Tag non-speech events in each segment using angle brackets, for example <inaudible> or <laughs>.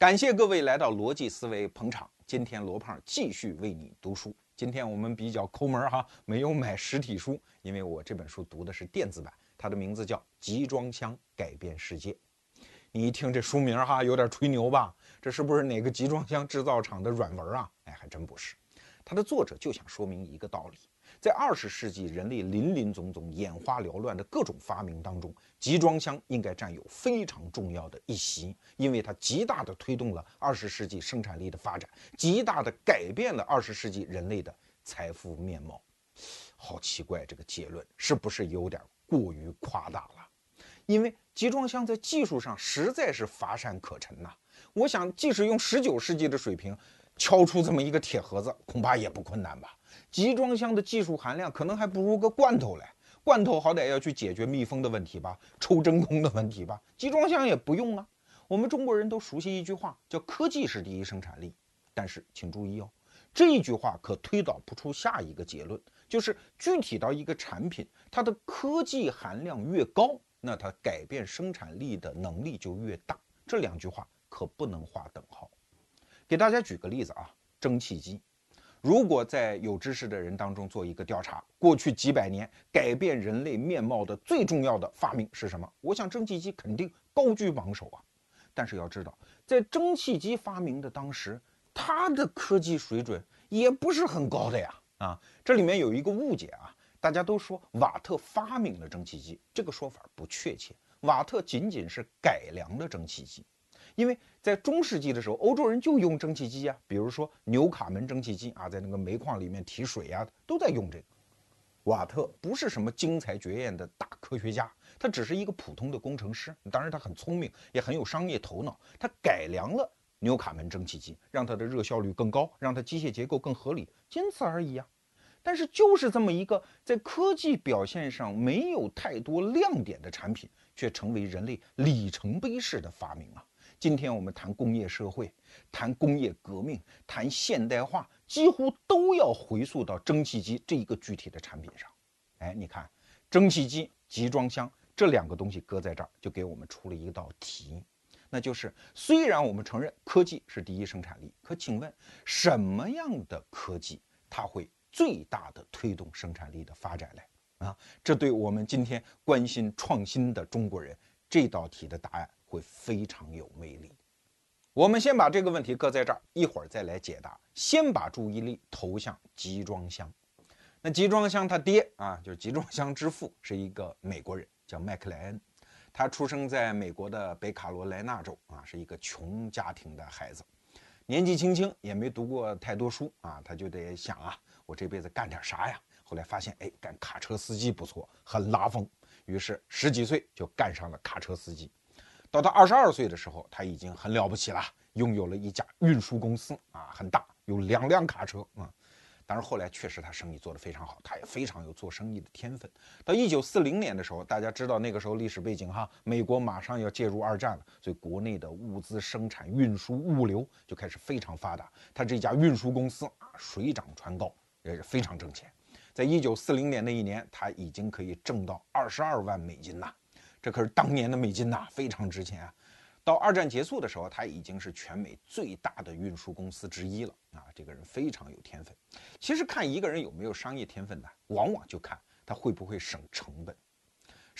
感谢各位来到逻辑思维捧场。今天罗胖继续为你读书。今天我们比较抠门哈，没有买实体书，因为我这本书读的是电子版，它的名字叫《集装箱改变世界》。你一听这书名哈，有点吹牛吧？这是不是哪个集装箱制造厂的软文啊？哎，还真不是。它的作者就想说明一个道理。在二十世纪，人类林林总总、眼花缭乱的各种发明当中，集装箱应该占有非常重要的一席，因为它极大的推动了二十世纪生产力的发展，极大的改变了二十世纪人类的财富面貌。好奇怪，这个结论是不是有点过于夸大了？因为集装箱在技术上实在是乏善可陈呐。我想，即使用十九世纪的水平敲出这么一个铁盒子，恐怕也不困难吧。集装箱的技术含量可能还不如个罐头嘞，罐头好歹要去解决密封的问题吧，抽真空的问题吧，集装箱也不用啊。我们中国人都熟悉一句话，叫“科技是第一生产力”，但是请注意哦，这一句话可推导不出下一个结论，就是具体到一个产品，它的科技含量越高，那它改变生产力的能力就越大。这两句话可不能划等号。给大家举个例子啊，蒸汽机。如果在有知识的人当中做一个调查，过去几百年改变人类面貌的最重要的发明是什么？我想蒸汽机肯定高居榜首啊。但是要知道，在蒸汽机发明的当时，它的科技水准也不是很高的呀。啊，这里面有一个误解啊，大家都说瓦特发明了蒸汽机，这个说法不确切，瓦特仅仅是改良了蒸汽机。因为在中世纪的时候，欧洲人就用蒸汽机啊，比如说纽卡门蒸汽机啊，在那个煤矿里面提水呀，都在用这个。瓦特不是什么精彩绝艳的大科学家，他只是一个普通的工程师。当然，他很聪明，也很有商业头脑。他改良了纽卡门蒸汽机，让它的热效率更高，让它机械结构更合理，仅此而已啊。但是，就是这么一个在科技表现上没有太多亮点的产品，却成为人类里程碑式的发明啊。今天我们谈工业社会，谈工业革命，谈现代化，几乎都要回溯到蒸汽机这一个具体的产品上。哎，你看，蒸汽机、集装箱这两个东西搁在这儿，就给我们出了一道题，那就是虽然我们承认科技是第一生产力，可请问什么样的科技它会最大的推动生产力的发展嘞？啊，这对我们今天关心创新的中国人，这道题的答案。会非常有魅力。我们先把这个问题搁在这儿，一会儿再来解答。先把注意力投向集装箱。那集装箱他爹啊，就是集装箱之父，是一个美国人，叫麦克莱恩。他出生在美国的北卡罗来纳州啊，是一个穷家庭的孩子。年纪轻轻也没读过太多书啊，他就得想啊，我这辈子干点啥呀？后来发现，哎，干卡车司机不错，很拉风。于是十几岁就干上了卡车司机。到他二十二岁的时候，他已经很了不起了，拥有了一家运输公司啊，很大，有两辆卡车啊。当然后来确实他生意做得非常好，他也非常有做生意的天分。到一九四零年的时候，大家知道那个时候历史背景哈，美国马上要介入二战了，所以国内的物资生产、运输、物流就开始非常发达。他这家运输公司啊，水涨船高，也是非常挣钱。在一九四零年那一年，他已经可以挣到二十二万美金呐。这可是当年的美金呐，非常值钱啊！到二战结束的时候，他已经是全美最大的运输公司之一了啊！这个人非常有天分。其实看一个人有没有商业天分呢，往往就看他会不会省成本。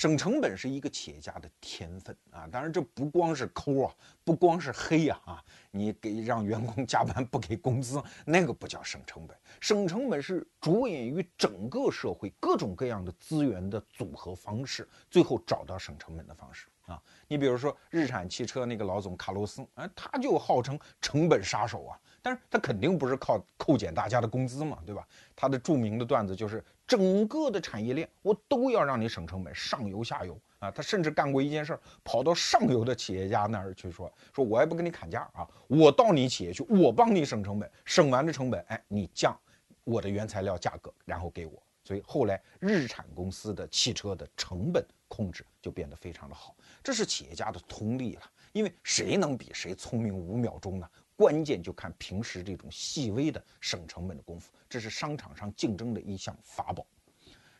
省成本是一个企业家的天分啊！当然，这不光是抠啊，不光是黑呀啊！你给让员工加班不给工资，那个不叫省成本。省成本是着眼于整个社会各种各样的资源的组合方式，最后找到省成本的方式啊！你比如说日产汽车那个老总卡洛斯，啊，他就号称成本杀手啊！但是他肯定不是靠扣减大家的工资嘛，对吧？他的著名的段子就是整个的产业链我都要让你省成本，上游下游啊。他甚至干过一件事儿，跑到上游的企业家那儿去说，说我也不跟你砍价啊，我到你企业去，我帮你省成本，省完的成本，哎，你降我的原材料价格，然后给我。所以后来日产公司的汽车的成本控制就变得非常的好，这是企业家的通力了。因为谁能比谁聪明五秒钟呢？关键就看平时这种细微的省成本的功夫，这是商场上竞争的一项法宝。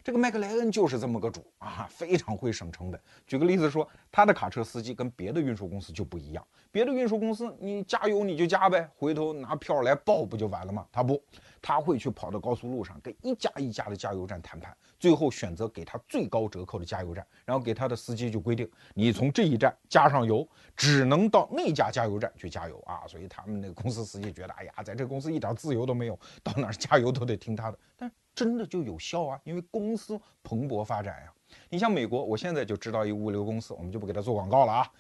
这个麦克莱恩就是这么个主啊，非常会省成本。举个例子说，他的卡车司机跟别的运输公司就不一样。别的运输公司，你加油你就加呗，回头拿票来报不就完了吗？他不，他会去跑到高速路上跟一家一家的加油站谈判，最后选择给他最高折扣的加油站，然后给他的司机就规定，你从这一站加上油，只能到那家加油站去加油啊。<laughs> 所以他们那个公司司机觉得，哎呀，在这个公司一点自由都没有，到哪儿加油都得听他的。但真的就有效啊，因为公司蓬勃发展呀。你像美国，我现在就知道一物流公司，我们就不给他做广告了啊。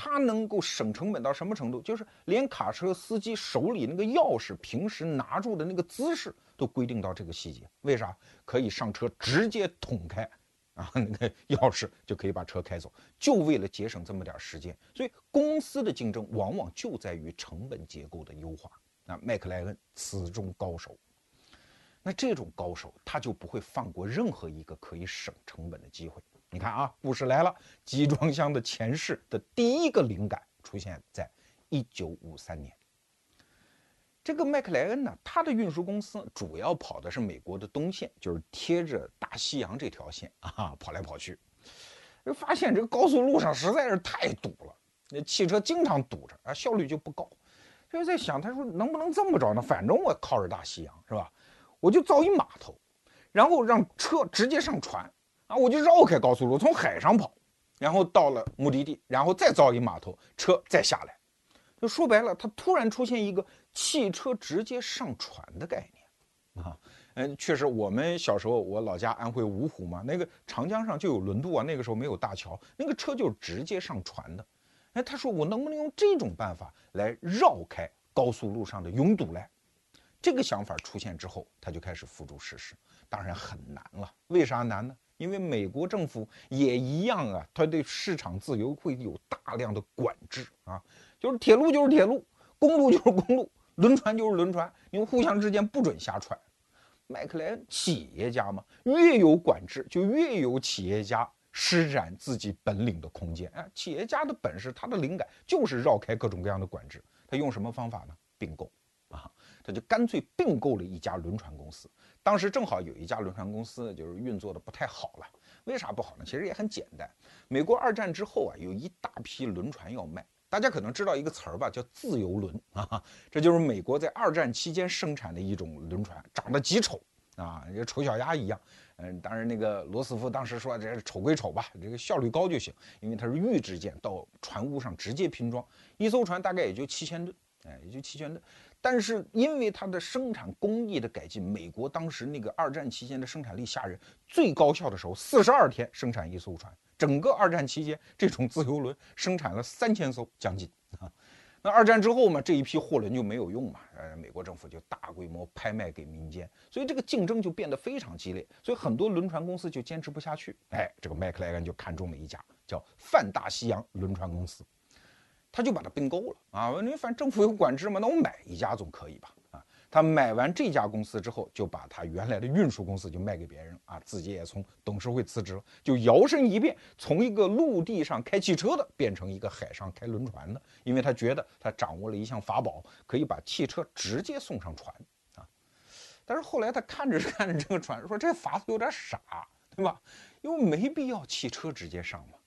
他能够省成本到什么程度？就是连卡车司机手里那个钥匙，平时拿住的那个姿势都规定到这个细节。为啥？可以上车直接捅开啊，<laughs> 那个钥匙就可以把车开走，就为了节省这么点时间。所以公司的竞争往往就在于成本结构的优化。那麦克莱恩此中高手。那这种高手，他就不会放过任何一个可以省成本的机会。你看啊，故事来了，集装箱的前世的第一个灵感出现在一九五三年。这个麦克莱恩呢，他的运输公司主要跑的是美国的东线，就是贴着大西洋这条线啊，跑来跑去。发现这个高速路上实在是太堵了，那汽车经常堵着啊，效率就不高。就在想，他说能不能这么着呢？反正我靠着大西洋，是吧？我就造一码头，然后让车直接上船啊！我就绕开高速路，从海上跑，然后到了目的地，然后再造一码头，车再下来。就说白了，它突然出现一个汽车直接上船的概念啊！嗯，确实，我们小时候，我老家安徽芜湖嘛，那个长江上就有轮渡啊，那个时候没有大桥，那个车就直接上船的。哎，他说我能不能用这种办法来绕开高速路上的拥堵嘞？这个想法出现之后，他就开始付诸实施，当然很难了。为啥难呢？因为美国政府也一样啊，他对市场自由会有大量的管制啊，就是铁路就是铁路，公路就是公路，轮船就是轮船，你们互相之间不准瞎串。麦克莱恩企业家嘛，越有管制就越有企业家施展自己本领的空间。哎，企业家的本事，他的灵感就是绕开各种各样的管制。他用什么方法呢？并购啊。他就干脆并购了一家轮船公司。当时正好有一家轮船公司就是运作的不太好了。为啥不好呢？其实也很简单。美国二战之后啊，有一大批轮船要卖。大家可能知道一个词儿吧，叫自由轮啊。这就是美国在二战期间生产的一种轮船，长得极丑啊，跟丑小鸭一样。嗯，当然那个罗斯福当时说，这丑归丑吧，这个效率高就行，因为它是预制件，到船坞上直接拼装，一艘船大概也就七千吨，哎，也就七千吨。但是因为它的生产工艺的改进，美国当时那个二战期间的生产力吓人，最高效的时候四十二天生产一艘船。整个二战期间，这种自由轮生产了三千艘将近啊。<laughs> 那二战之后嘛，这一批货轮就没有用嘛，呃，美国政府就大规模拍卖给民间，所以这个竞争就变得非常激烈，所以很多轮船公司就坚持不下去。哎，这个麦克莱恩就看中了一家叫泛大西洋轮船公司。他就把它并购了啊！你反正政府有管制嘛，那我买一家总可以吧？啊，他买完这家公司之后，就把他原来的运输公司就卖给别人啊，自己也从董事会辞职了，就摇身一变，从一个陆地上开汽车的变成一个海上开轮船的，因为他觉得他掌握了一项法宝，可以把汽车直接送上船啊。但是后来他看着看着这个船，说这法子有点傻，对吧？因为没必要汽车直接上嘛。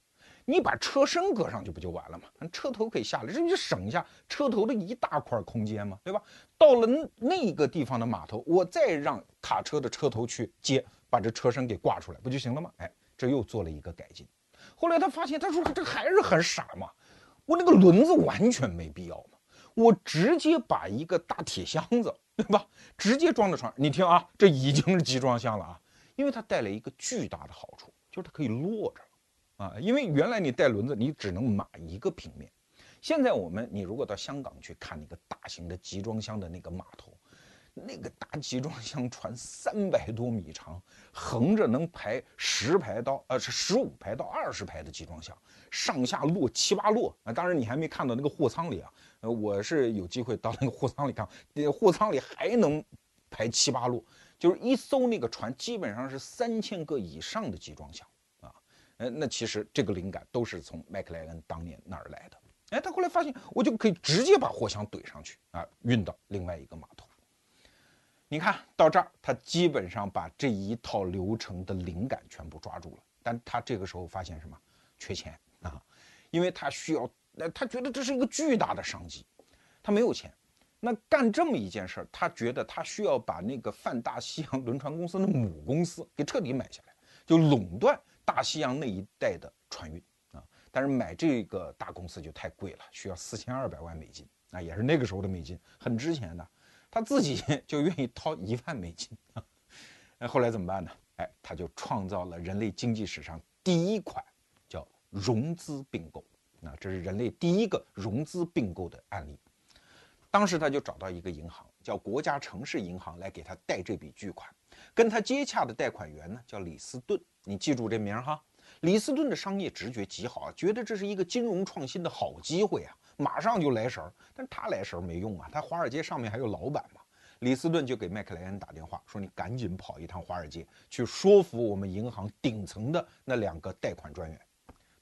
你把车身搁上去不就完了吗？车头可以下来，这不就省下车头的一大块空间吗？对吧？到了那个地方的码头，我再让卡车的车头去接，把这车身给挂出来，不就行了吗？哎，这又做了一个改进。后来他发现，他说这还是很傻嘛，我那个轮子完全没必要嘛，我直接把一个大铁箱子，对吧？直接装在船上。你听啊，这已经是集装箱了啊，因为它带来一个巨大的好处，就是它可以落着。啊，因为原来你带轮子，你只能码一个平面。现在我们，你如果到香港去看那个大型的集装箱的那个码头，那个大集装箱船三百多米长，横着能排十排到呃是十五排到二十排的集装箱，上下落七八摞啊。当然你还没看到那个货舱里啊，呃，我是有机会到那个货舱里看，货舱里还能排七八摞，就是一艘那个船基本上是三千个以上的集装箱。哎，那其实这个灵感都是从麦克莱恩当年那儿来的。哎，他后来发现，我就可以直接把货箱怼上去啊，运到另外一个码头。你看到这儿，他基本上把这一套流程的灵感全部抓住了。但他这个时候发现什么？缺钱啊，因为他需要，那他觉得这是一个巨大的商机，他没有钱。那干这么一件事儿，他觉得他需要把那个泛大西洋轮船公司的母公司给彻底买下来，就垄断大西洋那一带的船运啊。但是买这个大公司就太贵了，需要四千二百万美金，那也是那个时候的美金，很值钱的。他自己就愿意掏一万美金啊。那后来怎么办呢？哎，他就创造了人类经济史上第一款叫融资并购，那这是人类第一个融资并购的案例。当时他就找到一个银行，叫国家城市银行，来给他贷这笔巨款。跟他接洽的贷款员呢，叫李斯顿。你记住这名哈。李斯顿的商业直觉极好，觉得这是一个金融创新的好机会啊，马上就来神儿。但他来神儿没用啊，他华尔街上面还有老板嘛。李斯顿就给麦克莱恩打电话，说你赶紧跑一趟华尔街，去说服我们银行顶层的那两个贷款专员。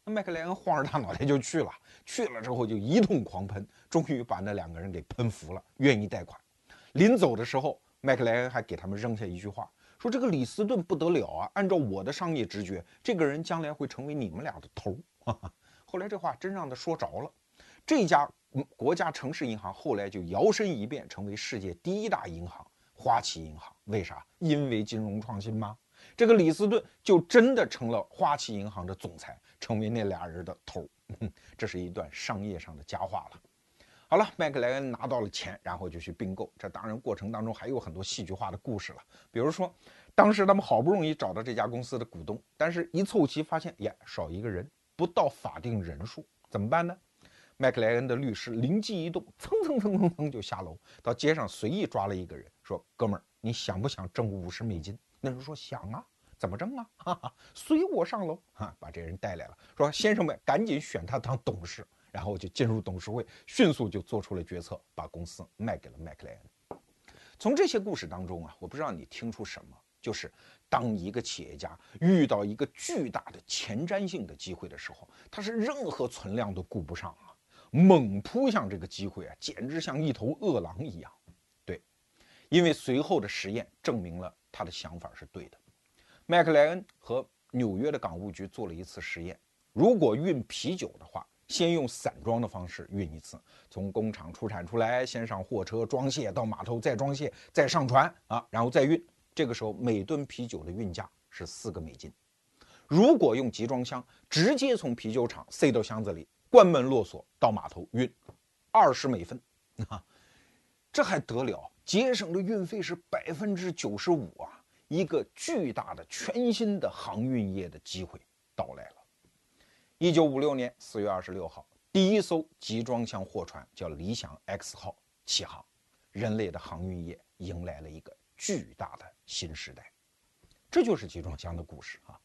那麦克莱恩晃着大脑袋就去了，去了之后就一通狂喷，终于把那两个人给喷服了，愿意贷款。临走的时候，麦克莱恩还给他们扔下一句话，说这个李斯顿不得了啊，按照我的商业直觉，这个人将来会成为你们俩的头。<laughs> 后来这话真让他说着了，这家国家城市银行后来就摇身一变成为世界第一大银行——花旗银行。为啥？因为金融创新吗？这个李斯顿就真的成了花旗银行的总裁。成为那俩人的头，<laughs> 这是一段商业上的佳话了。好了，麦克莱恩拿到了钱，然后就去并购。这当然过程当中还有很多戏剧化的故事了。比如说，当时他们好不容易找到这家公司的股东，但是一凑齐发现，呀，少一个人，不到法定人数，怎么办呢？麦克莱恩的律师灵机一动，蹭蹭蹭蹭蹭就下楼到街上随意抓了一个人，说：“哥们儿，你想不想挣五十美金？”那人说：“想啊。”怎么挣啊？哈哈，随我上楼哈，把这人带来了，说先生们赶紧选他当董事，然后就进入董事会，迅速就做出了决策，把公司卖给了麦克莱恩。从这些故事当中啊，我不知道你听出什么，就是当一个企业家遇到一个巨大的前瞻性的机会的时候，他是任何存量都顾不上啊，猛扑向这个机会啊，简直像一头饿狼一样。对，因为随后的实验证明了他的想法是对的。麦克莱恩和纽约的港务局做了一次实验，如果运啤酒的话，先用散装的方式运一次，从工厂出产出来，先上货车装卸，到码头再装卸，再上船啊，然后再运。这个时候每吨啤酒的运价是四个美金。如果用集装箱直接从啤酒厂塞到箱子里，关门落锁到码头运，二十美分，啊，这还得了？节省的运费是百分之九十五啊！一个巨大的全新的航运业的机会到来了。一九五六年四月二十六号，第一艘集装箱货船叫“理想 X 号”起航，人类的航运业迎来了一个巨大的新时代。这就是集装箱的故事啊。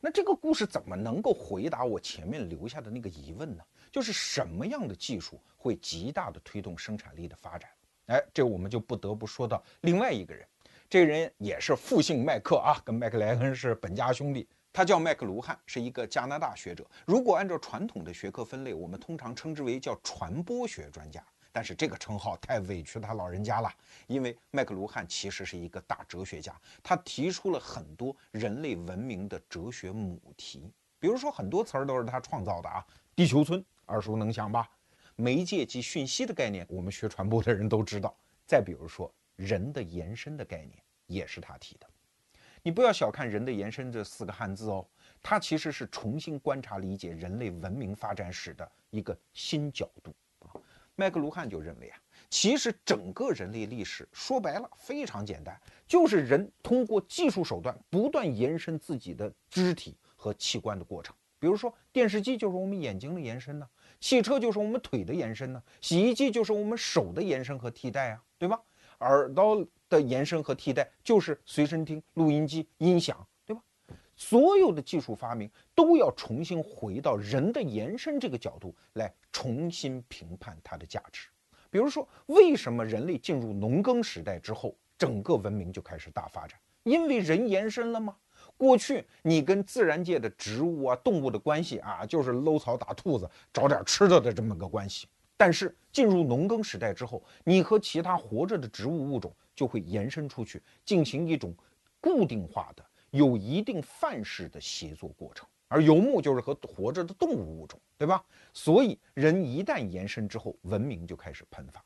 那这个故事怎么能够回答我前面留下的那个疑问呢？就是什么样的技术会极大的推动生产力的发展？哎，这我们就不得不说到另外一个人。这个人也是复姓麦克啊，跟麦克莱恩是本家兄弟。他叫麦克卢汉，是一个加拿大学者。如果按照传统的学科分类，我们通常称之为叫传播学专家。但是这个称号太委屈他老人家了，因为麦克卢汉其实是一个大哲学家，他提出了很多人类文明的哲学母题。比如说很多词儿都是他创造的啊，地球村耳熟能详吧？媒介及讯息的概念，我们学传播的人都知道。再比如说。人的延伸的概念也是他提的，你不要小看“人的延伸”这四个汉字哦，它其实是重新观察理解人类文明发展史的一个新角度啊。麦克卢汉就认为啊，其实整个人类历史说白了非常简单，就是人通过技术手段不断延伸自己的肢体和器官的过程。比如说，电视机就是我们眼睛的延伸呢，汽车就是我们腿的延伸呢，洗衣机就是我们手的延伸和替代啊，对吧？耳朵的延伸和替代就是随身听、录音机、音响，对吧？所有的技术发明都要重新回到人的延伸这个角度来重新评判它的价值。比如说，为什么人类进入农耕时代之后，整个文明就开始大发展？因为人延伸了吗？过去你跟自然界的植物啊、动物的关系啊，就是搂草打兔子，找点吃的的这么个关系。但是进入农耕时代之后，你和其他活着的植物物种就会延伸出去，进行一种固定化的、有一定范式的协作过程。而游牧就是和活着的动物物种，对吧？所以人一旦延伸之后，文明就开始喷发。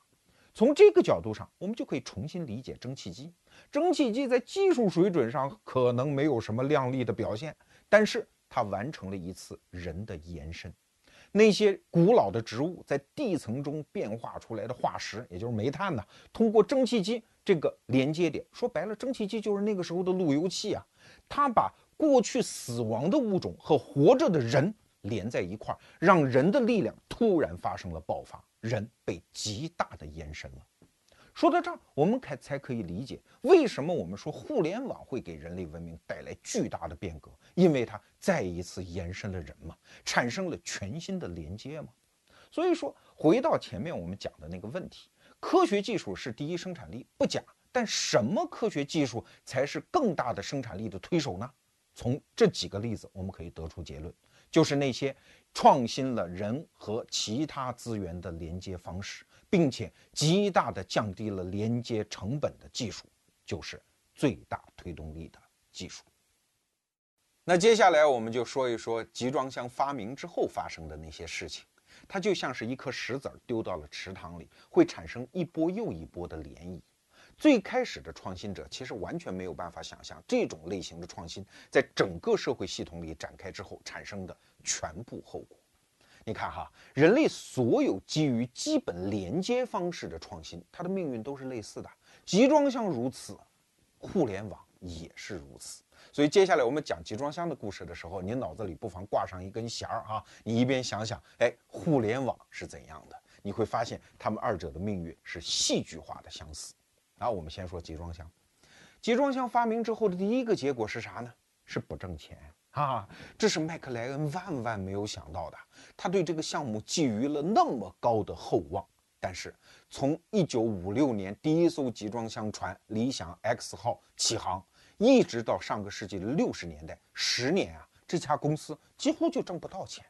从这个角度上，我们就可以重新理解蒸汽机。蒸汽机在技术水准上可能没有什么亮丽的表现，但是它完成了一次人的延伸。那些古老的植物在地层中变化出来的化石，也就是煤炭呢，通过蒸汽机这个连接点，说白了，蒸汽机就是那个时候的路由器啊，它把。过去死亡的物种和活着的人连在一块儿，让人的力量突然发生了爆发，人被极大的延伸了。说到这儿，我们才才可以理解为什么我们说互联网会给人类文明带来巨大的变革，因为它再一次延伸了人嘛，产生了全新的连接嘛。所以说，回到前面我们讲的那个问题，科学技术是第一生产力不假，但什么科学技术才是更大的生产力的推手呢？从这几个例子，我们可以得出结论，就是那些创新了人和其他资源的连接方式，并且极大的降低了连接成本的技术，就是最大推动力的技术。那接下来我们就说一说集装箱发明之后发生的那些事情，它就像是一颗石子丢到了池塘里，会产生一波又一波的涟漪。最开始的创新者其实完全没有办法想象这种类型的创新在整个社会系统里展开之后产生的全部后果。你看哈，人类所有基于基本连接方式的创新，它的命运都是类似的。集装箱如此，互联网也是如此。所以接下来我们讲集装箱的故事的时候，你脑子里不妨挂上一根弦儿啊，你一边想想，哎，互联网是怎样的？你会发现他们二者的命运是戏剧化的相似。然后我们先说集装箱，集装箱发明之后的第一个结果是啥呢？是不挣钱啊！这是麦克莱恩万万没有想到的。他对这个项目寄予了那么高的厚望，但是从1956年第一艘集装箱船理想 X 号起航，一直到上个世纪的六十年代，十年啊，这家公司几乎就挣不到钱。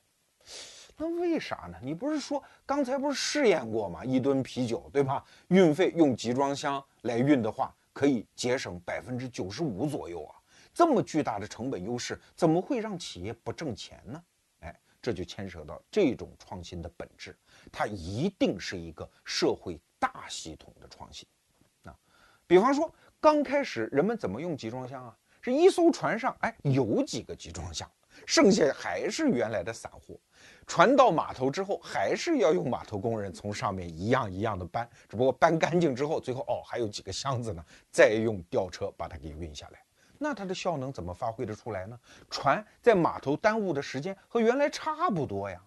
那为啥呢？你不是说刚才不是试验过吗？一吨啤酒，对吧？运费用集装箱来运的话，可以节省百分之九十五左右啊！这么巨大的成本优势，怎么会让企业不挣钱呢？哎，这就牵扯到这种创新的本质，它一定是一个社会大系统的创新啊。比方说，刚开始人们怎么用集装箱啊？是一艘船上，哎，有几个集装箱，剩下还是原来的散货。船到码头之后，还是要用码头工人从上面一样一样的搬，只不过搬干净之后，最后哦还有几个箱子呢，再用吊车把它给运下来。那它的效能怎么发挥得出来呢？船在码头耽误的时间和原来差不多呀。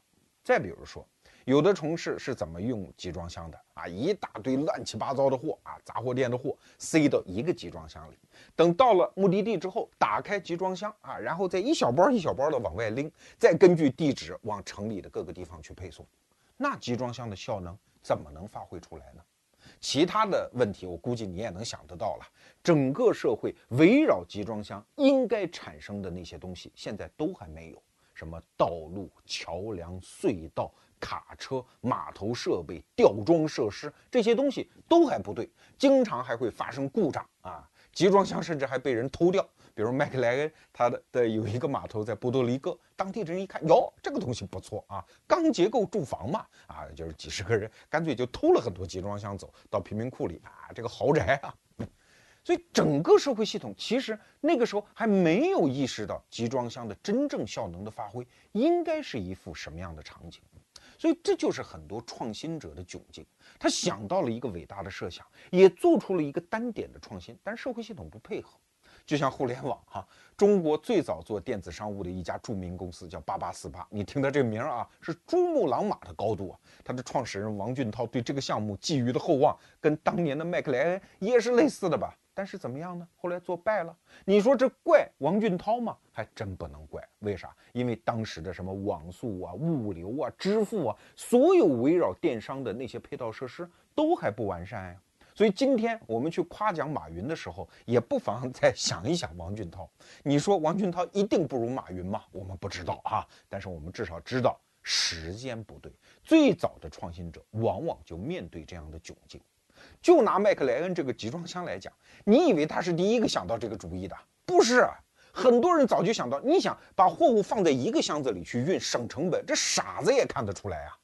再比如说。有的城市是怎么用集装箱的啊？一大堆乱七八糟的货啊，杂货店的货塞到一个集装箱里，等到了目的地之后，打开集装箱啊，然后再一小包一小包的往外拎，再根据地址往城里的各个地方去配送。那集装箱的效能怎么能发挥出来呢？其他的问题，我估计你也能想得到了。整个社会围绕集装箱应该产生的那些东西，现在都还没有，什么道路、桥梁、隧道。卡车、码头设备、吊装设施这些东西都还不对，经常还会发生故障啊！集装箱甚至还被人偷掉。比如麦克莱恩，他的的有一个码头在波多黎各，当地人一看，哟，这个东西不错啊，钢结构住房嘛，啊，就是几十个人干脆就偷了很多集装箱走到贫民窟里啊，这个豪宅啊。所以整个社会系统其实那个时候还没有意识到集装箱的真正效能的发挥应该是一副什么样的场景。所以这就是很多创新者的窘境。他想到了一个伟大的设想，也做出了一个单点的创新，但社会系统不配合。就像互联网哈，中国最早做电子商务的一家著名公司叫八八四八，你听他这名儿啊，是珠穆朗玛的高度啊。他的创始人王俊涛对这个项目寄予的厚望，跟当年的麦克莱恩也是类似的吧。但是怎么样呢？后来做败了。你说这怪王俊涛吗？还真不能怪。为啥？因为当时的什么网速啊、物流啊、支付啊，所有围绕电商的那些配套设施都还不完善呀。所以今天我们去夸奖马云的时候，也不妨再想一想王俊涛。你说王俊涛一定不如马云吗？我们不知道啊。但是我们至少知道时间不对。最早的创新者往往就面对这样的窘境。就拿麦克莱恩这个集装箱来讲，你以为他是第一个想到这个主意的？不是，很多人早就想到。你想把货物放在一个箱子里去运，省成本，这傻子也看得出来啊。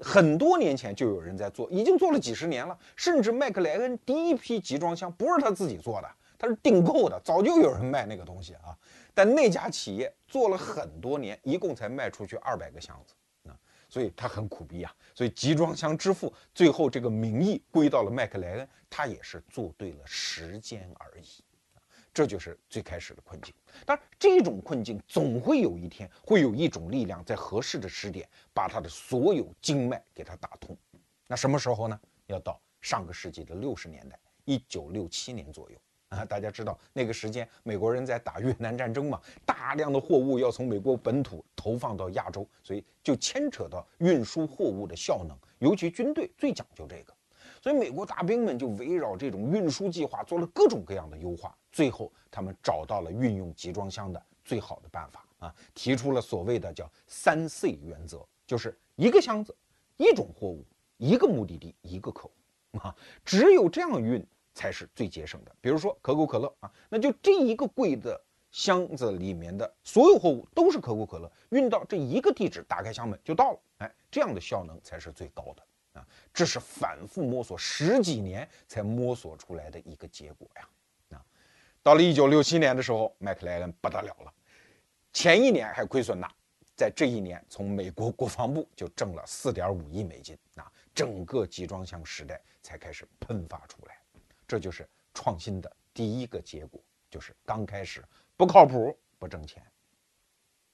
很多年前就有人在做，已经做了几十年了。甚至麦克莱恩第一批集装箱不是他自己做的，他是订购的，早就有人卖那个东西啊。但那家企业做了很多年，一共才卖出去二百个箱子啊，所以他很苦逼啊。所以集装箱之父最后这个名义归到了麦克莱恩，他也是做对了时间而已。这就是最开始的困境。当然，这种困境总会有一天，会有一种力量在合适的时点，把他的所有经脉给他打通。那什么时候呢？要到上个世纪的六十年代，一九六七年左右啊。大家知道那个时间，美国人在打越南战争嘛，大量的货物要从美国本土投放到亚洲，所以就牵扯到运输货物的效能，尤其军队最讲究这个。所以美国大兵们就围绕这种运输计划做了各种各样的优化，最后他们找到了运用集装箱的最好的办法啊，提出了所谓的叫三 C 原则，就是一个箱子、一种货物、一个目的地、一个客户啊，只有这样运才是最节省的。比如说可口可乐啊，那就这一个柜的箱子里面的所有货物都是可口可乐，运到这一个地址，打开箱门就到了，哎，这样的效能才是最高的。啊，这是反复摸索十几年才摸索出来的一个结果呀！到了一九六七年的时候，麦克莱恩不得了了，前一年还亏损呢，在这一年从美国国防部就挣了四点五亿美金，啊，整个集装箱时代才开始喷发出来。这就是创新的第一个结果，就是刚开始不靠谱，不挣钱。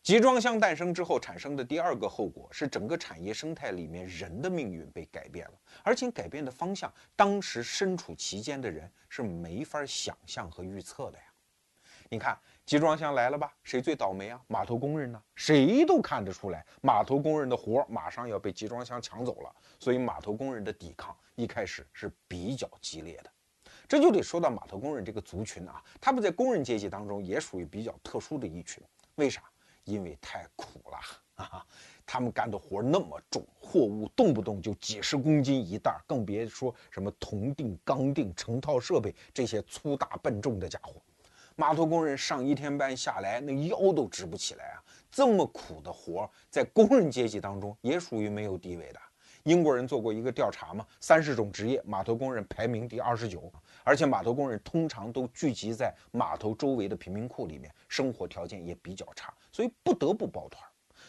集装箱诞生之后产生的第二个后果是，整个产业生态里面人的命运被改变了，而且改变的方向，当时身处其间的人是没法想象和预测的呀。你看，集装箱来了吧？谁最倒霉啊？码头工人呢？谁都看得出来，码头工人的活马上要被集装箱抢走了，所以码头工人的抵抗一开始是比较激烈的。这就得说到码头工人这个族群啊，他们在工人阶级当中也属于比较特殊的一群，为啥？因为太苦了 <laughs> 啊！他们干的活那么重，货物动不动就几十公斤一袋，更别说什么铜锭、钢锭、成套设备这些粗大笨重的家伙。码头工人上一天班下来，那腰都直不起来啊！这么苦的活，在工人阶级当中也属于没有地位的。英国人做过一个调查嘛，三十种职业，码头工人排名第二十九。而且码头工人通常都聚集在码头周围的贫民窟里面，生活条件也比较差，所以不得不抱团。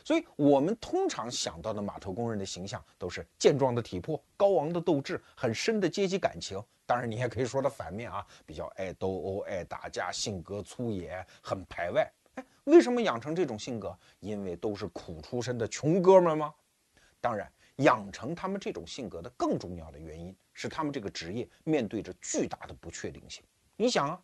所以我们通常想到的码头工人的形象都是健壮的体魄、高昂的斗志、很深的阶级感情。当然，你也可以说他反面啊，比较爱斗殴、爱打架，性格粗野，很排外。哎，为什么养成这种性格？因为都是苦出身的穷哥们吗？当然。养成他们这种性格的更重要的原因是，他们这个职业面对着巨大的不确定性。你想啊，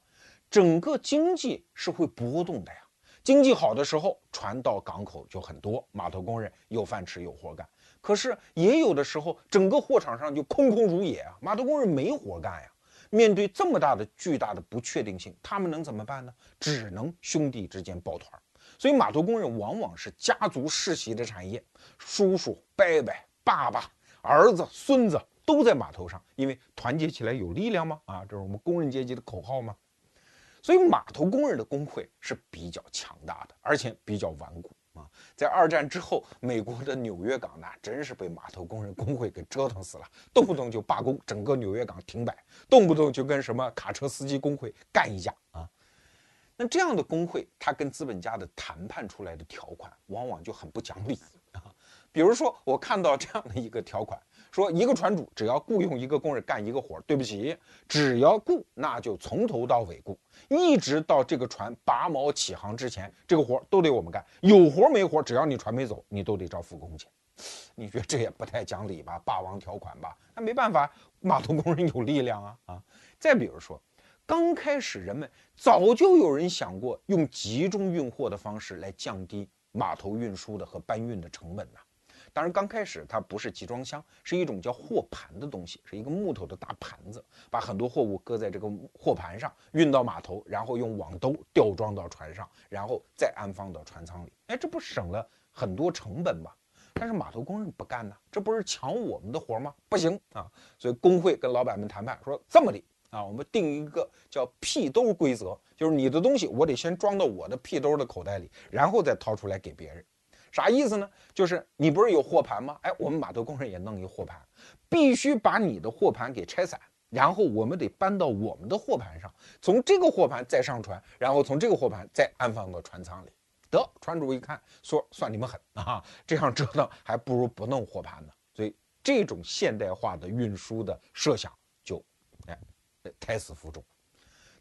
整个经济是会波动的呀。经济好的时候，船到港口就很多，码头工人有饭吃有活干。可是也有的时候，整个货场上就空空如也啊，码头工人没活干呀。面对这么大的巨大的不确定性，他们能怎么办呢？只能兄弟之间抱团。所以码头工人往往是家族世袭的产业，叔叔伯伯。爸爸、儿子、孙子都在码头上，因为团结起来有力量吗？啊，这是我们工人阶级的口号吗？所以码头工人的工会是比较强大的，而且比较顽固啊。在二战之后，美国的纽约港那真是被码头工人工会给折腾死了，动不动就罢工，整个纽约港停摆，动不动就跟什么卡车司机工会干一架啊。那这样的工会，他跟资本家的谈判出来的条款，往往就很不讲理。比如说，我看到这样的一个条款，<laughs> 说一个船主只要雇佣一个工人干一个活儿，对不起，只要雇，那就从头到尾雇，一直到这个船拔锚起航之前，这个活儿都得我们干。有活没活，只要你船没走，你都得照付工钱。<laughs> 你觉得这也不太讲理吧？霸王条款吧？那没办法，码头工人有力量啊啊！再比如说，刚开始人们早就有人想过用集中运货的方式来降低码头运输的和搬运的成本呢。当然，刚开始它不是集装箱，是一种叫货盘的东西，是一个木头的大盘子，把很多货物搁在这个货盘上，运到码头，然后用网兜吊装到船上，然后再安放到船舱里。哎，这不省了很多成本吗？但是码头工人不干呢，这不是抢我们的活吗？不行啊！所以工会跟老板们谈判说这么的啊，我们定一个叫屁兜规则，就是你的东西我得先装到我的屁兜的口袋里，然后再掏出来给别人。啥意思呢？就是你不是有货盘吗？哎，我们码头工人也弄一货盘，必须把你的货盘给拆散，然后我们得搬到我们的货盘上，从这个货盘再上船，然后从这个货盘再安放到船舱里。得船主一看，说算你们狠 <laughs> 啊！这样折腾还不如不弄货盘呢。所以这种现代化的运输的设想就，哎，胎死腹中。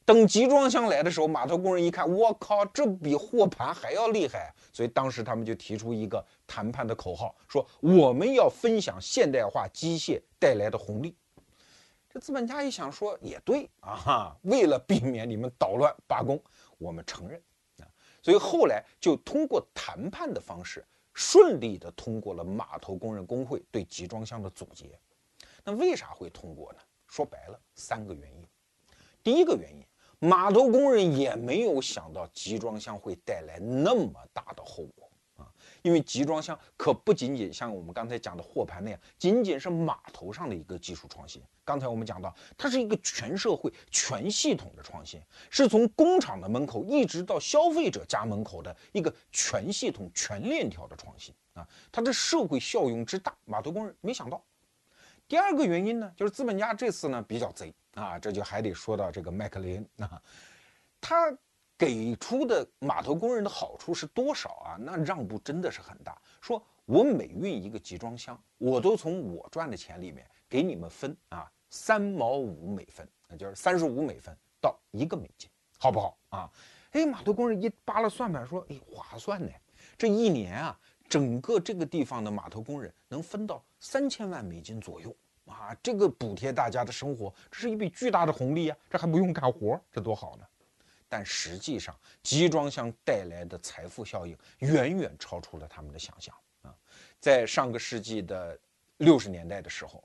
等集装箱来的时候，码头工人一看，我靠，这比货盘还要厉害。所以当时他们就提出一个谈判的口号，说我们要分享现代化机械带来的红利。这资本家一想，说也对啊，为了避免你们捣乱罢工，我们承认啊。所以后来就通过谈判的方式，顺利的通过了码头工人工会对集装箱的阻截。那为啥会通过呢？说白了，三个原因。第一个原因，码头工人也没有想到集装箱会带来那么大的后果啊。因为集装箱可不仅仅像我们刚才讲的货盘那样，仅仅是码头上的一个技术创新。刚才我们讲到，它是一个全社会、全系统的创新，是从工厂的门口一直到消费者家门口的一个全系统、全链条的创新啊！它的社会效用之大，码头工人没想到。第二个原因呢，就是资本家这次呢比较贼啊，这就还得说到这个麦克林啊，他。给出的码头工人的好处是多少啊？那让步真的是很大。说我每运一个集装箱，我都从我赚的钱里面给你们分啊，三毛五美分，那就是三十五美分到一个美金，好不好啊？哎，码头工人一扒拉算盘说，哎，划算呢。这一年啊，整个这个地方的码头工人能分到三千万美金左右啊，这个补贴大家的生活，这是一笔巨大的红利啊，这还不用干活，这多好呢。但实际上，集装箱带来的财富效应远远超出了他们的想象啊！在上个世纪的六十年代的时候，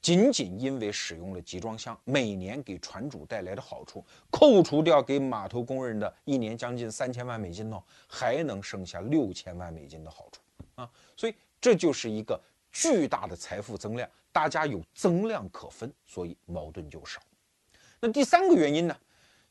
仅仅因为使用了集装箱，每年给船主带来的好处，扣除掉给码头工人的一年将近三千万美金呢，还能剩下六千万美金的好处啊！所以这就是一个巨大的财富增量，大家有增量可分，所以矛盾就少。那第三个原因呢，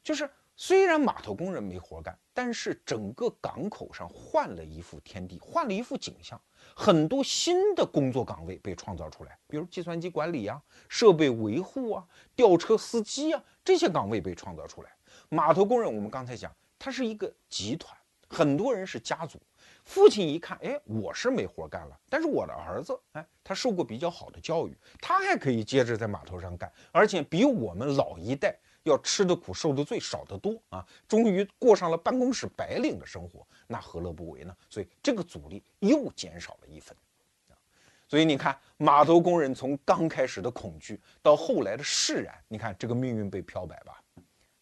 就是。虽然码头工人没活干，但是整个港口上换了一副天地，换了一副景象，很多新的工作岗位被创造出来，比如计算机管理啊、设备维护啊、吊车司机啊，这些岗位被创造出来。码头工人，我们刚才讲，他是一个集团，很多人是家族。父亲一看，哎，我是没活干了，但是我的儿子，哎，他受过比较好的教育，他还可以接着在码头上干，而且比我们老一代。要吃的苦受的罪少得多啊！终于过上了办公室白领的生活，那何乐不为呢？所以这个阻力又减少了一分！所以你看，码头工人从刚开始的恐惧到后来的释然，你看这个命运被漂白吧？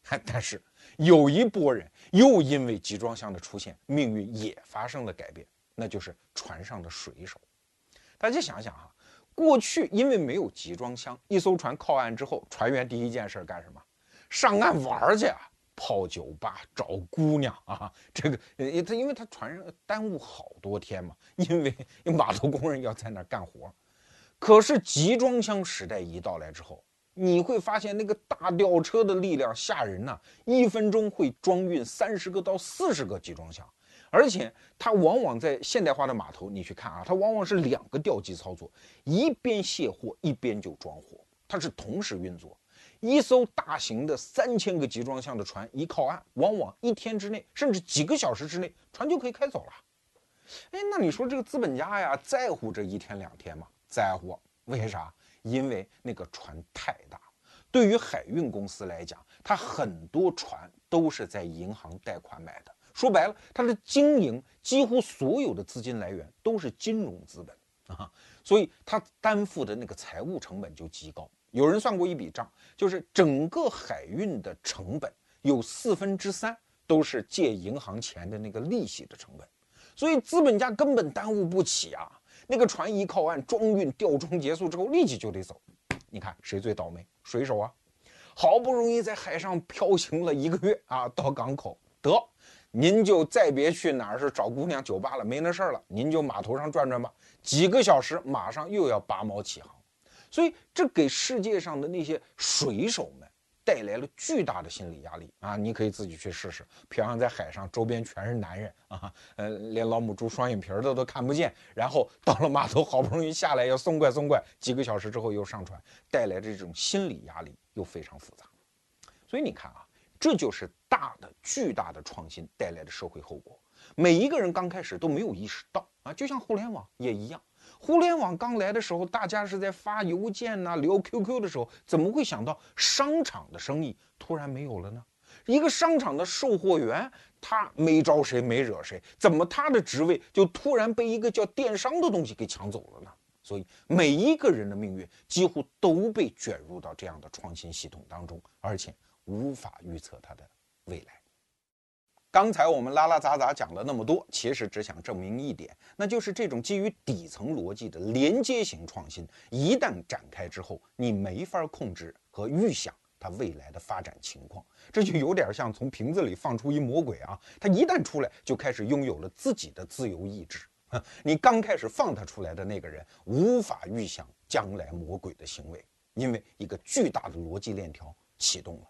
<laughs> 但是有一波人又因为集装箱的出现，命运也发生了改变，那就是船上的水手。大家想想哈，过去因为没有集装箱，一艘船靠岸之后，船员第一件事干什么？上岸玩去啊，泡酒吧找姑娘啊，这个，他因为他船上耽误好多天嘛，因为码头工人要在那儿干活。可是集装箱时代一到来之后，你会发现那个大吊车的力量吓人呐，一分钟会装运三十个到四十个集装箱，而且它往往在现代化的码头，你去看啊，它往往是两个吊机操作，一边卸货一边就装货，它是同时运作。一艘大型的三千个集装箱的船一靠岸，往往一天之内，甚至几个小时之内，船就可以开走了。哎，那你说这个资本家呀，在乎这一天两天吗？在乎。为啥？因为那个船太大。对于海运公司来讲，它很多船都是在银行贷款买的。说白了，它的经营几乎所有的资金来源都是金融资本啊，所以它担负的那个财务成本就极高。有人算过一笔账，就是整个海运的成本有四分之三都是借银行钱的那个利息的成本，所以资本家根本耽误不起啊！那个船一靠岸，装运吊装结束之后，立即就得走。你看谁最倒霉？水手啊！好不容易在海上漂行了一个月啊，到港口得您就再别去哪儿是找姑娘酒吧了，没那事儿了，您就码头上转转吧，几个小时马上又要拔锚起航，所以这给世界上的那些水手们。带来了巨大的心理压力啊！你可以自己去试试，漂洋在海上，周边全是男人啊，呃，连老母猪双眼皮的都看不见。然后到了码头，好不容易下来，要松快松快，几个小时之后又上船，带来的这种心理压力又非常复杂。所以你看啊，这就是大的、巨大的创新带来的社会后果。每一个人刚开始都没有意识到啊，就像互联网也一样。互联网刚来的时候，大家是在发邮件呐、聊 QQ 的时候，怎么会想到商场的生意突然没有了呢？一个商场的售货员，他没招谁，没惹谁，怎么他的职位就突然被一个叫电商的东西给抢走了呢？所以每一个人的命运几乎都被卷入到这样的创新系统当中，而且无法预测它的未来。刚才我们拉拉杂杂讲了那么多，其实只想证明一点，那就是这种基于底层逻辑的连接型创新，一旦展开之后，你没法控制和预想它未来的发展情况。这就有点像从瓶子里放出一魔鬼啊，它一旦出来，就开始拥有了自己的自由意志。<laughs> 你刚开始放它出来的那个人，无法预想将来魔鬼的行为，因为一个巨大的逻辑链条启动了。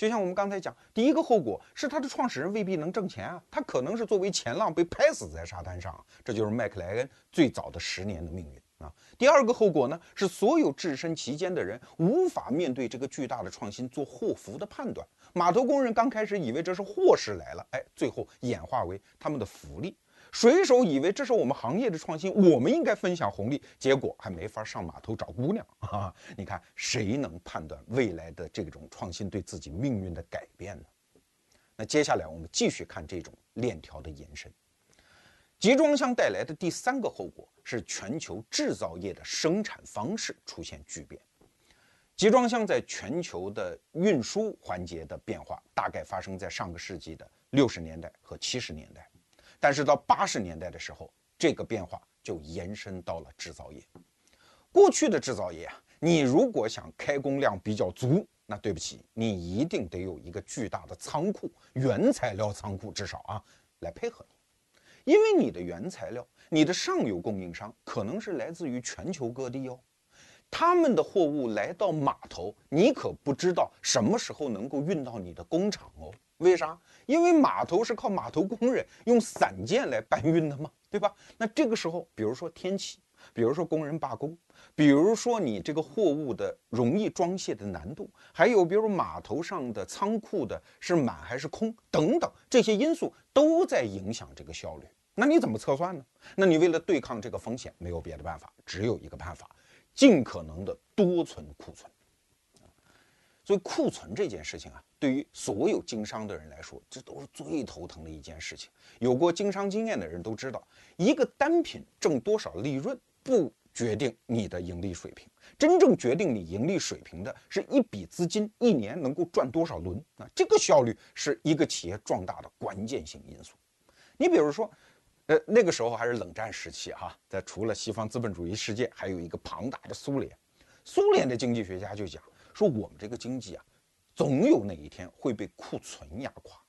就像我们刚才讲，第一个后果是它的创始人未必能挣钱啊，他可能是作为前浪被拍死在沙滩上，这就是麦克莱恩最早的十年的命运啊。第二个后果呢，是所有置身其间的人无法面对这个巨大的创新做祸福的判断。码头工人刚开始以为这是祸事来了，哎，最后演化为他们的福利。水手以为这是我们行业的创新，我们应该分享红利，结果还没法上码头找姑娘啊！你看谁能判断未来的这种创新对自己命运的改变呢？那接下来我们继续看这种链条的延伸。集装箱带来的第三个后果是全球制造业的生产方式出现巨变。集装箱在全球的运输环节的变化，大概发生在上个世纪的六十年代和七十年代。但是到八十年代的时候，这个变化就延伸到了制造业。过去的制造业啊，你如果想开工量比较足，那对不起，你一定得有一个巨大的仓库，原材料仓库至少啊，来配合你。因为你的原材料，你的上游供应商可能是来自于全球各地哦，他们的货物来到码头，你可不知道什么时候能够运到你的工厂哦。为啥？因为码头是靠码头工人用散件来搬运的嘛，对吧？那这个时候，比如说天气，比如说工人罢工，比如说你这个货物的容易装卸的难度，还有比如码头上的仓库的是满还是空等等，这些因素都在影响这个效率。那你怎么测算呢？那你为了对抗这个风险，没有别的办法，只有一个办法，尽可能的多存库存。所以库存这件事情啊，对于所有经商的人来说，这都是最头疼的一件事情。有过经商经验的人都知道，一个单品挣多少利润不决定你的盈利水平，真正决定你盈利水平的是一笔资金一年能够赚多少轮啊，这个效率是一个企业壮大的关键性因素。你比如说，呃，那个时候还是冷战时期哈，在除了西方资本主义世界，还有一个庞大的苏联，苏联的经济学家就讲。说我们这个经济啊，总有那一天会被库存压垮，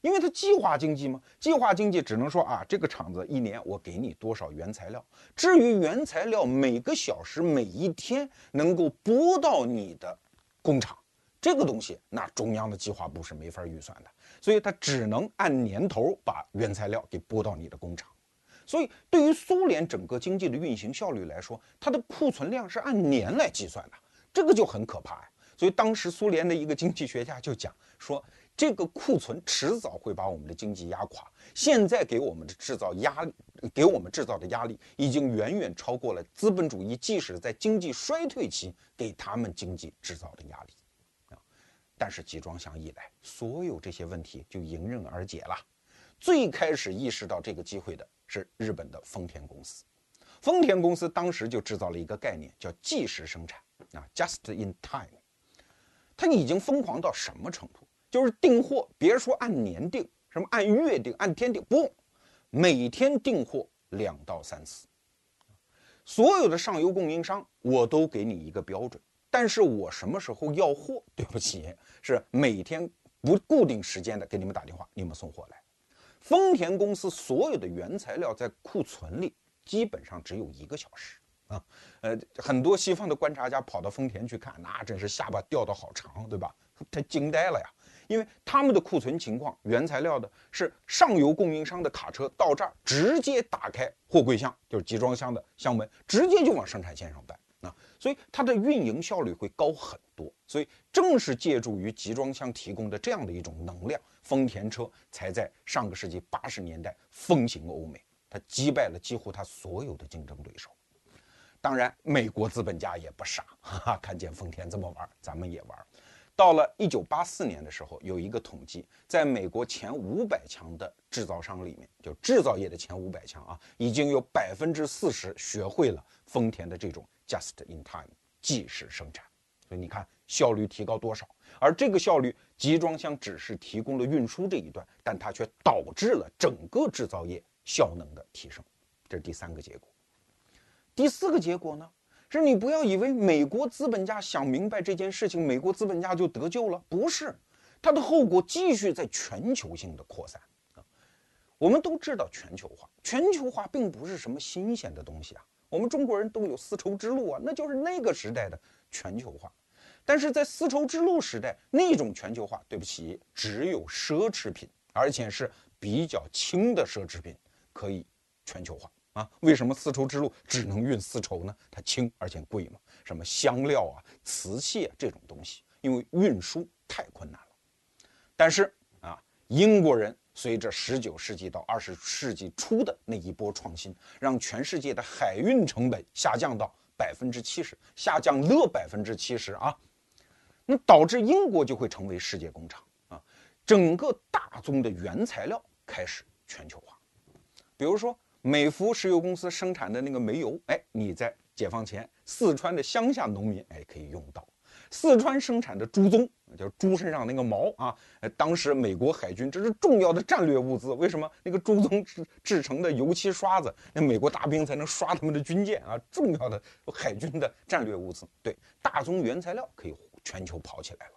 因为它计划经济嘛。计划经济只能说啊，这个厂子一年我给你多少原材料，至于原材料每个小时、每一天能够拨到你的工厂，这个东西那中央的计划部是没法预算的，所以它只能按年头把原材料给拨到你的工厂。所以对于苏联整个经济的运行效率来说，它的库存量是按年来计算的。这个就很可怕呀，所以当时苏联的一个经济学家就讲说，这个库存迟早会把我们的经济压垮。现在给我们的制造压力，给我们制造的压力已经远远超过了资本主义即使在经济衰退期给他们经济制造的压力啊。但是集装箱一来，所有这些问题就迎刃而解了。最开始意识到这个机会的是日本的丰田公司，丰田公司当时就制造了一个概念，叫即时生产。啊，just in time，他已经疯狂到什么程度？就是订货，别说按年订，什么按月订、按天订，不，每天订货两到三次。所有的上游供应商，我都给你一个标准，但是我什么时候要货？<laughs> 对不起，是每天不固定时间的给你们打电话，你们送货来。丰田公司所有的原材料在库存里基本上只有一个小时啊。呃，很多西方的观察家跑到丰田去看，那真是下巴掉的好长，对吧？他惊呆了呀，因为他们的库存情况，原材料的是上游供应商的卡车到这儿直接打开货柜箱，就是集装箱的箱门，直接就往生产线上搬。啊，所以它的运营效率会高很多，所以正是借助于集装箱提供的这样的一种能量，丰田车才在上个世纪八十年代风行欧美，它击败了几乎它所有的竞争对手。当然，美国资本家也不傻，哈哈，看见丰田这么玩，咱们也玩。到了一九八四年的时候，有一个统计，在美国前五百强的制造商里面，就制造业的前五百强啊，已经有百分之四十学会了丰田的这种。Just in time，即时生产，所以你看效率提高多少？而这个效率，集装箱只是提供了运输这一段，但它却导致了整个制造业效能的提升。这是第三个结果。第四个结果呢？是你不要以为美国资本家想明白这件事情，美国资本家就得救了，不是，它的后果继续在全球性的扩散啊。我们都知道全球化，全球化并不是什么新鲜的东西啊。我们中国人都有丝绸之路啊，那就是那个时代的全球化。但是在丝绸之路时代，那种全球化，对不起，只有奢侈品，而且是比较轻的奢侈品可以全球化啊。为什么丝绸之路只能运丝绸呢？它轻而且贵嘛。什么香料啊、瓷器啊这种东西，因为运输太困难了。但是啊，英国人。随着十九世纪到二十世纪初的那一波创新，让全世界的海运成本下降到百分之七十，下降了百分之七十啊，那导致英国就会成为世界工厂啊，整个大宗的原材料开始全球化。比如说美孚石油公司生产的那个煤油，哎，你在解放前四川的乡下农民哎可以用到。四川生产的猪鬃，就猪身上那个毛啊，当时美国海军这是重要的战略物资。为什么那个猪鬃制制成的油漆刷子，那美国大兵才能刷他们的军舰啊？重要的海军的战略物资。对，大宗原材料可以全球跑起来了。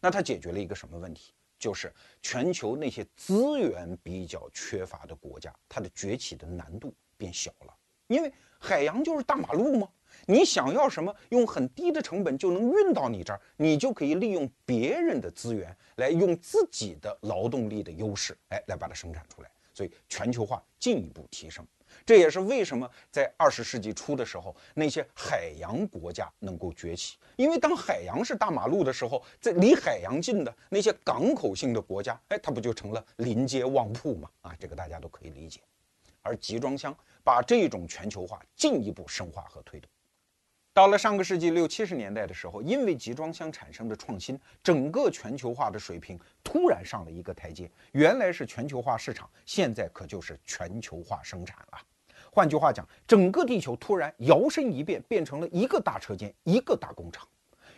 那它解决了一个什么问题？就是全球那些资源比较缺乏的国家，它的崛起的难度变小了，因为海洋就是大马路吗？你想要什么，用很低的成本就能运到你这儿，你就可以利用别人的资源来用自己的劳动力的优势，哎，来把它生产出来。所以全球化进一步提升，这也是为什么在二十世纪初的时候，那些海洋国家能够崛起。因为当海洋是大马路的时候，在离海洋近的那些港口性的国家，哎，它不就成了临街旺铺嘛？啊，这个大家都可以理解。而集装箱把这种全球化进一步深化和推动。到了上个世纪六七十年代的时候，因为集装箱产生的创新，整个全球化的水平突然上了一个台阶。原来是全球化市场，现在可就是全球化生产了。换句话讲，整个地球突然摇身一变，变成了一个大车间，一个大工厂。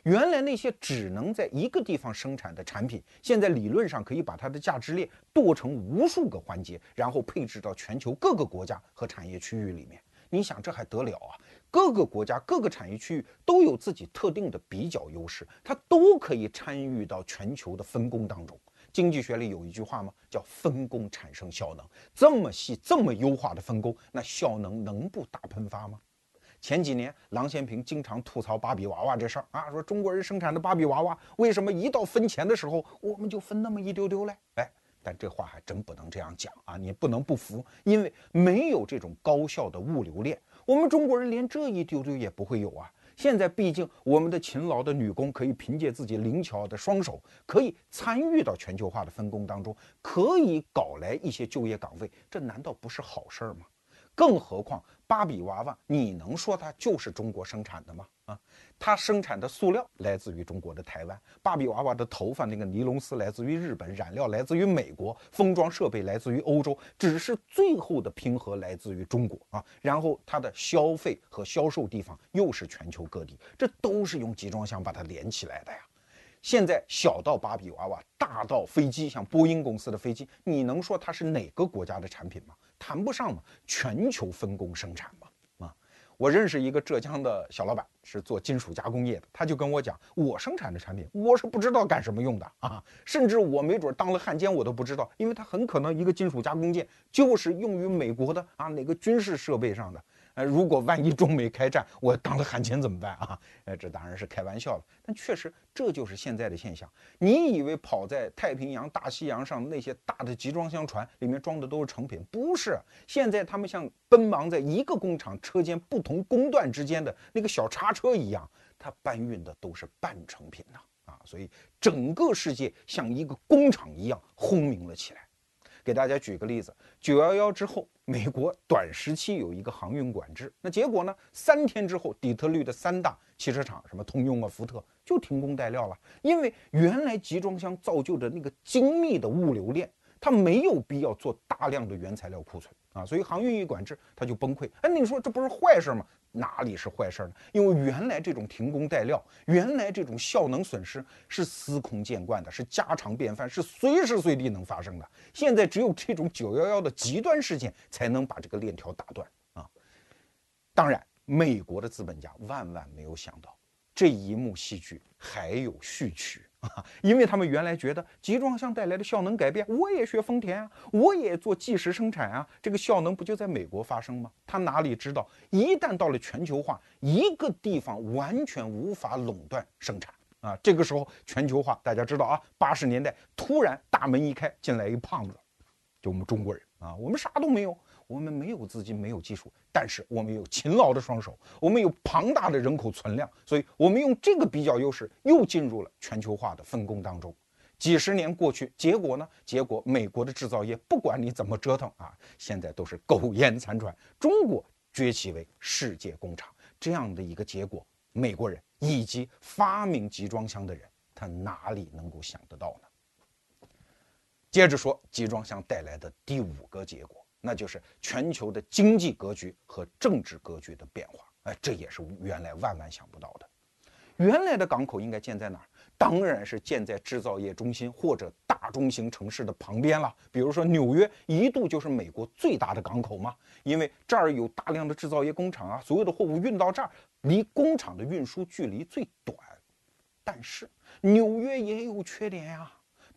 原来那些只能在一个地方生产的产品，现在理论上可以把它的价值链剁成无数个环节，然后配置到全球各个国家和产业区域里面。你想，这还得了啊？各个国家、各个产业区域都有自己特定的比较优势，它都可以参与到全球的分工当中。经济学里有一句话吗？叫“分工产生效能”。这么细、这么优化的分工，那效能能不大喷发吗？前几年，郎咸平经常吐槽芭比娃娃这事儿啊，说中国人生产的芭比娃娃为什么一到分钱的时候，我们就分那么一丢丢嘞？哎，但这话还真不能这样讲啊，你不能不服，因为没有这种高效的物流链。我们中国人连这一丢丢也不会有啊！现在毕竟我们的勤劳的女工可以凭借自己灵巧的双手，可以参与到全球化的分工当中，可以搞来一些就业岗位，这难道不是好事儿吗？更何况芭比娃娃，你能说它就是中国生产的吗？啊，它生产的塑料来自于中国的台湾，芭比娃娃的头发那个尼龙丝来自于日本，染料来自于美国，封装设备来自于欧洲，只是最后的拼合来自于中国啊。然后它的消费和销售地方又是全球各地，这都是用集装箱把它连起来的呀。现在小到芭比娃娃，大到飞机，像波音公司的飞机，你能说它是哪个国家的产品吗？谈不上嘛，全球分工生产。我认识一个浙江的小老板，是做金属加工业的，他就跟我讲，我生产的产品我是不知道干什么用的啊，甚至我没准当了汉奸我都不知道，因为他很可能一个金属加工件就是用于美国的啊哪个军事设备上的。呃，如果万一中美开战，我当了汉奸怎么办啊？呃，这当然是开玩笑了。但确实，这就是现在的现象。你以为跑在太平洋、大西洋上那些大的集装箱船里面装的都是成品？不是，现在他们像奔忙在一个工厂车间不同工段之间的那个小叉车一样，它搬运的都是半成品呐啊！所以整个世界像一个工厂一样轰鸣了起来。给大家举个例子，九幺幺之后，美国短时期有一个航运管制，那结果呢？三天之后，底特律的三大汽车厂，什么通用啊、福特，就停工待料了，因为原来集装箱造就的那个精密的物流链，它没有必要做大量的原材料库存。啊，所以航运一管制，它就崩溃。哎，你说这不是坏事吗？哪里是坏事呢？因为原来这种停工待料，原来这种效能损失是司空见惯的，是家常便饭，是随时随地能发生的。现在只有这种九幺幺的极端事件，才能把这个链条打断啊！当然，美国的资本家万万没有想到，这一幕戏剧还有续曲。啊，<laughs> 因为他们原来觉得集装箱带来的效能改变，我也学丰田啊，我也做计时生产啊，这个效能不就在美国发生吗？他哪里知道，一旦到了全球化，一个地方完全无法垄断生产啊。这个时候全球化，大家知道啊，八十年代突然大门一开，进来一胖子，就我们中国人啊，我们啥都没有。我们没有资金，没有技术，但是我们有勤劳的双手，我们有庞大的人口存量，所以我们用这个比较优势又进入了全球化的分工当中。几十年过去，结果呢？结果美国的制造业不管你怎么折腾啊，现在都是苟延残喘。中国崛起为世界工厂，这样的一个结果，美国人以及发明集装箱的人，他哪里能够想得到呢？接着说集装箱带来的第五个结果。那就是全球的经济格局和政治格局的变化，哎，这也是原来万万想不到的。原来的港口应该建在哪儿？当然是建在制造业中心或者大中型城市的旁边了。比如说纽约，一度就是美国最大的港口嘛，因为这儿有大量的制造业工厂啊，所有的货物运到这儿，离工厂的运输距离最短。但是纽约也有缺点呀。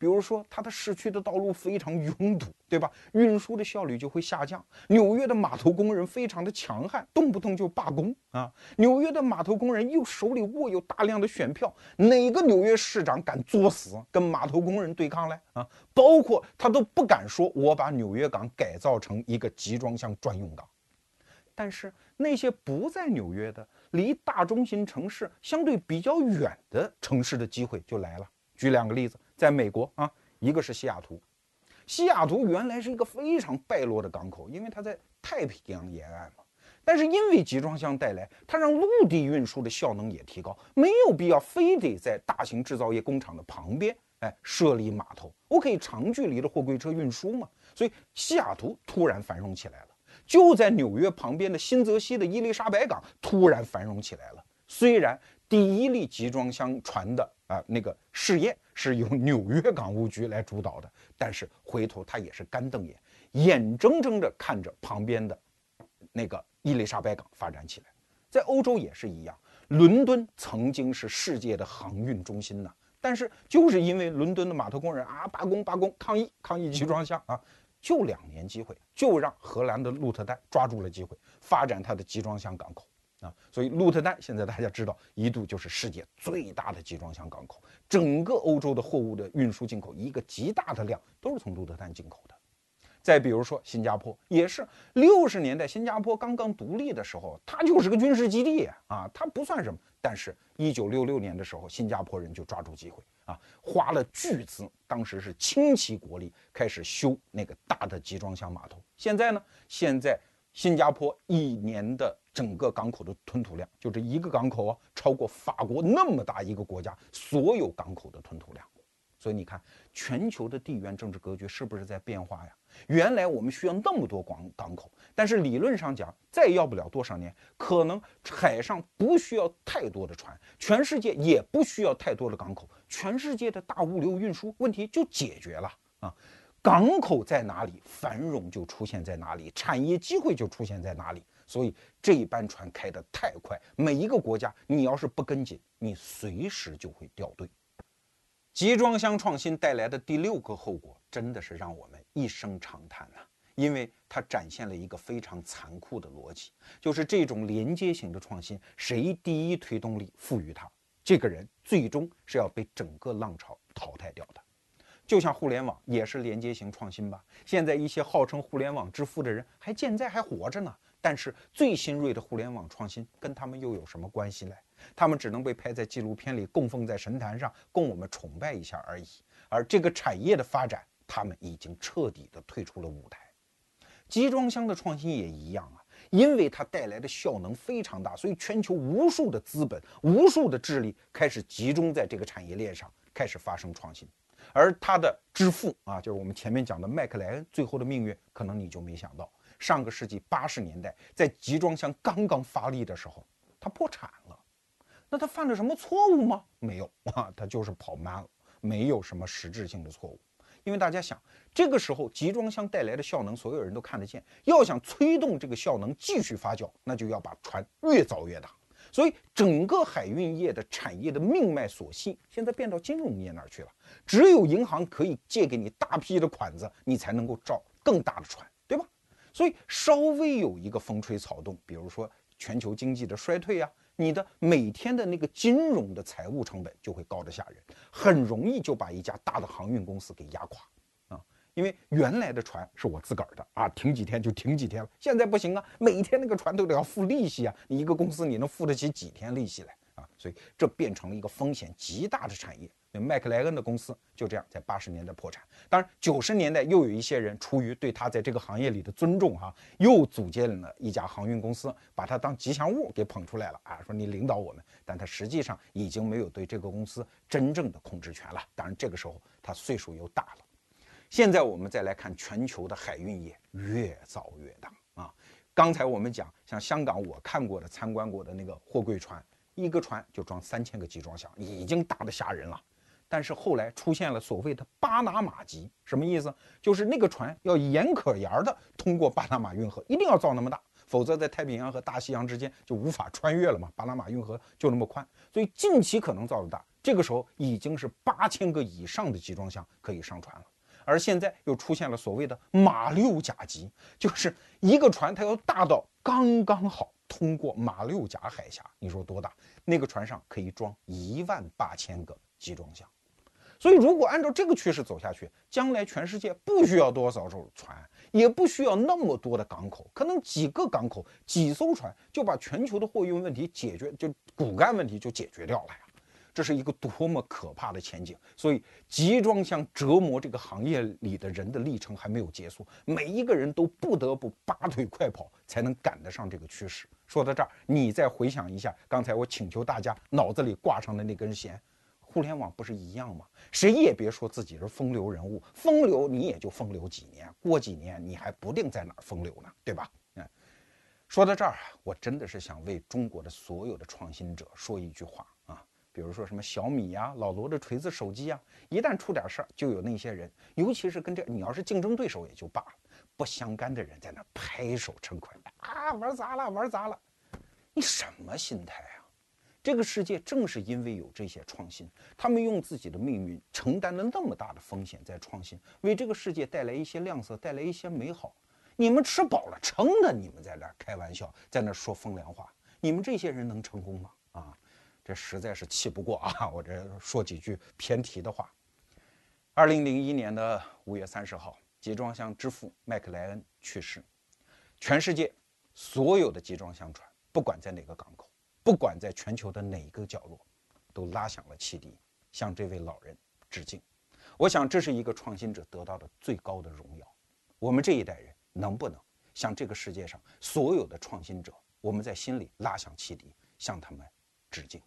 比如说，它的市区的道路非常拥堵，对吧？运输的效率就会下降。纽约的码头工人非常的强悍，动不动就罢工啊！纽约的码头工人又手里握有大量的选票，哪个纽约市长敢作死跟码头工人对抗嘞？啊，包括他都不敢说，我把纽约港改造成一个集装箱专用港。但是那些不在纽约的，离大中心城市相对比较远的城市的机会就来了。举两个例子。在美国啊，一个是西雅图，西雅图原来是一个非常败落的港口，因为它在太平洋沿岸嘛。但是因为集装箱带来，它让陆地运输的效能也提高，没有必要非得在大型制造业工厂的旁边，哎，设立码头，我可以长距离的货柜车运输嘛。所以西雅图突然繁荣起来了，就在纽约旁边的新泽西的伊丽莎白港突然繁荣起来了。虽然第一例集装箱船的啊那个试验。是由纽约港务局来主导的，但是回头他也是干瞪眼，眼睁睁地看着旁边的那个伊丽莎白港发展起来，在欧洲也是一样。伦敦曾经是世界的航运中心呢，但是就是因为伦敦的码头工人啊罢工罢工抗议抗议集装箱啊，就两年机会，就让荷兰的鹿特丹抓住了机会，发展它的集装箱港口。啊，所以鹿特丹现在大家知道，一度就是世界最大的集装箱港口，整个欧洲的货物的运输进口，一个极大的量都是从鹿特丹进口的。再比如说新加坡，也是六十年代新加坡刚刚独立的时候，它就是个军事基地啊，它不算什么。但是，一九六六年的时候，新加坡人就抓住机会啊，花了巨资，当时是倾其国力开始修那个大的集装箱码头。现在呢，现在。新加坡一年的整个港口的吞吐量，就这一个港口啊，超过法国那么大一个国家所有港口的吞吐量。所以你看，全球的地缘政治格局是不是在变化呀？原来我们需要那么多港港口，但是理论上讲，再要不了多少年，可能海上不需要太多的船，全世界也不需要太多的港口，全世界的大物流运输问题就解决了啊。港口在哪里，繁荣就出现在哪里，产业机会就出现在哪里。所以这一班船开得太快，每一个国家你要是不跟紧，你随时就会掉队。集装箱创新带来的第六个后果，真的是让我们一声长叹呐！因为它展现了一个非常残酷的逻辑，就是这种连接型的创新，谁第一推动力赋予它，这个人最终是要被整个浪潮淘汰掉的。就像互联网也是连接型创新吧？现在一些号称互联网之父的人还健在，还活着呢。但是最新锐的互联网创新跟他们又有什么关系呢？他们只能被拍在纪录片里，供奉在神坛上，供我们崇拜一下而已。而这个产业的发展，他们已经彻底的退出了舞台。集装箱的创新也一样啊，因为它带来的效能非常大，所以全球无数的资本、无数的智力开始集中在这个产业链上，开始发生创新。而他的之父啊，就是我们前面讲的麦克莱恩，最后的命运可能你就没想到。上个世纪八十年代，在集装箱刚刚发力的时候，他破产了。那他犯了什么错误吗？没有啊，他就是跑慢了，没有什么实质性的错误。因为大家想，这个时候集装箱带来的效能，所有人都看得见。要想催动这个效能继续发酵，那就要把船越造越大。所以，整个海运业的产业的命脉所系，现在变到金融业那儿去了。只有银行可以借给你大批的款子，你才能够造更大的船，对吧？所以稍微有一个风吹草动，比如说全球经济的衰退啊，你的每天的那个金融的财务成本就会高得吓人，很容易就把一家大的航运公司给压垮。因为原来的船是我自个儿的啊，停几天就停几天了，现在不行啊，每天那个船都得要付利息啊，你一个公司你能付得起几天利息来啊？所以这变成了一个风险极大的产业。那麦克莱恩的公司就这样在八十年代破产。当然，九十年代又有一些人出于对他在这个行业里的尊重，哈，又组建了一家航运公司，把他当吉祥物给捧出来了啊，说你领导我们。但他实际上已经没有对这个公司真正的控制权了。当然，这个时候他岁数又大了。现在我们再来看全球的海运业，越造越大啊。刚才我们讲，像香港我看过的、参观过的那个货柜船，一个船就装三千个集装箱，已经大的吓人了。但是后来出现了所谓的巴拿马级，什么意思？就是那个船要严可严的通过巴拿马运河，一定要造那么大，否则在太平洋和大西洋之间就无法穿越了嘛。巴拿马运河就那么宽，所以近期可能造的大，这个时候已经是八千个以上的集装箱可以上船了。而现在又出现了所谓的马六甲级，就是一个船它要大到刚刚好通过马六甲海峡，你说多大？那个船上可以装一万八千个集装箱。所以，如果按照这个趋势走下去，将来全世界不需要多少艘船，也不需要那么多的港口，可能几个港口、几艘船就把全球的货运问题解决，就骨干问题就解决掉了呀！这是一个多么可怕的前景！所以，集装箱折磨这个行业里的人的历程还没有结束，每一个人都不得不拔腿快跑，才能赶得上这个趋势。说到这儿，你再回想一下刚才我请求大家脑子里挂上的那根弦。互联网不是一样吗？谁也别说自己是风流人物，风流你也就风流几年，过几年你还不定在哪儿风流呢，对吧？嗯，说到这儿，我真的是想为中国的所有的创新者说一句话啊，比如说什么小米呀、老罗的锤子手机呀，一旦出点事儿，就有那些人，尤其是跟这你要是竞争对手也就罢了，不相干的人在那拍手称快啊，玩砸了，玩砸了，你什么心态啊？这个世界正是因为有这些创新，他们用自己的命运承担了那么大的风险在创新，为这个世界带来一些亮色，带来一些美好。你们吃饱了撑的，你们在那开玩笑，在那说风凉话，你们这些人能成功吗？这实在是气不过啊！<laughs> 我这说几句偏题的话。二零零一年的五月三十号，集装箱之父麦克莱恩去世，全世界所有的集装箱船，不管在哪个港口。不管在全球的哪一个角落，都拉响了汽笛，向这位老人致敬。我想，这是一个创新者得到的最高的荣耀。我们这一代人能不能向这个世界上所有的创新者，我们在心里拉响汽笛，向他们致敬？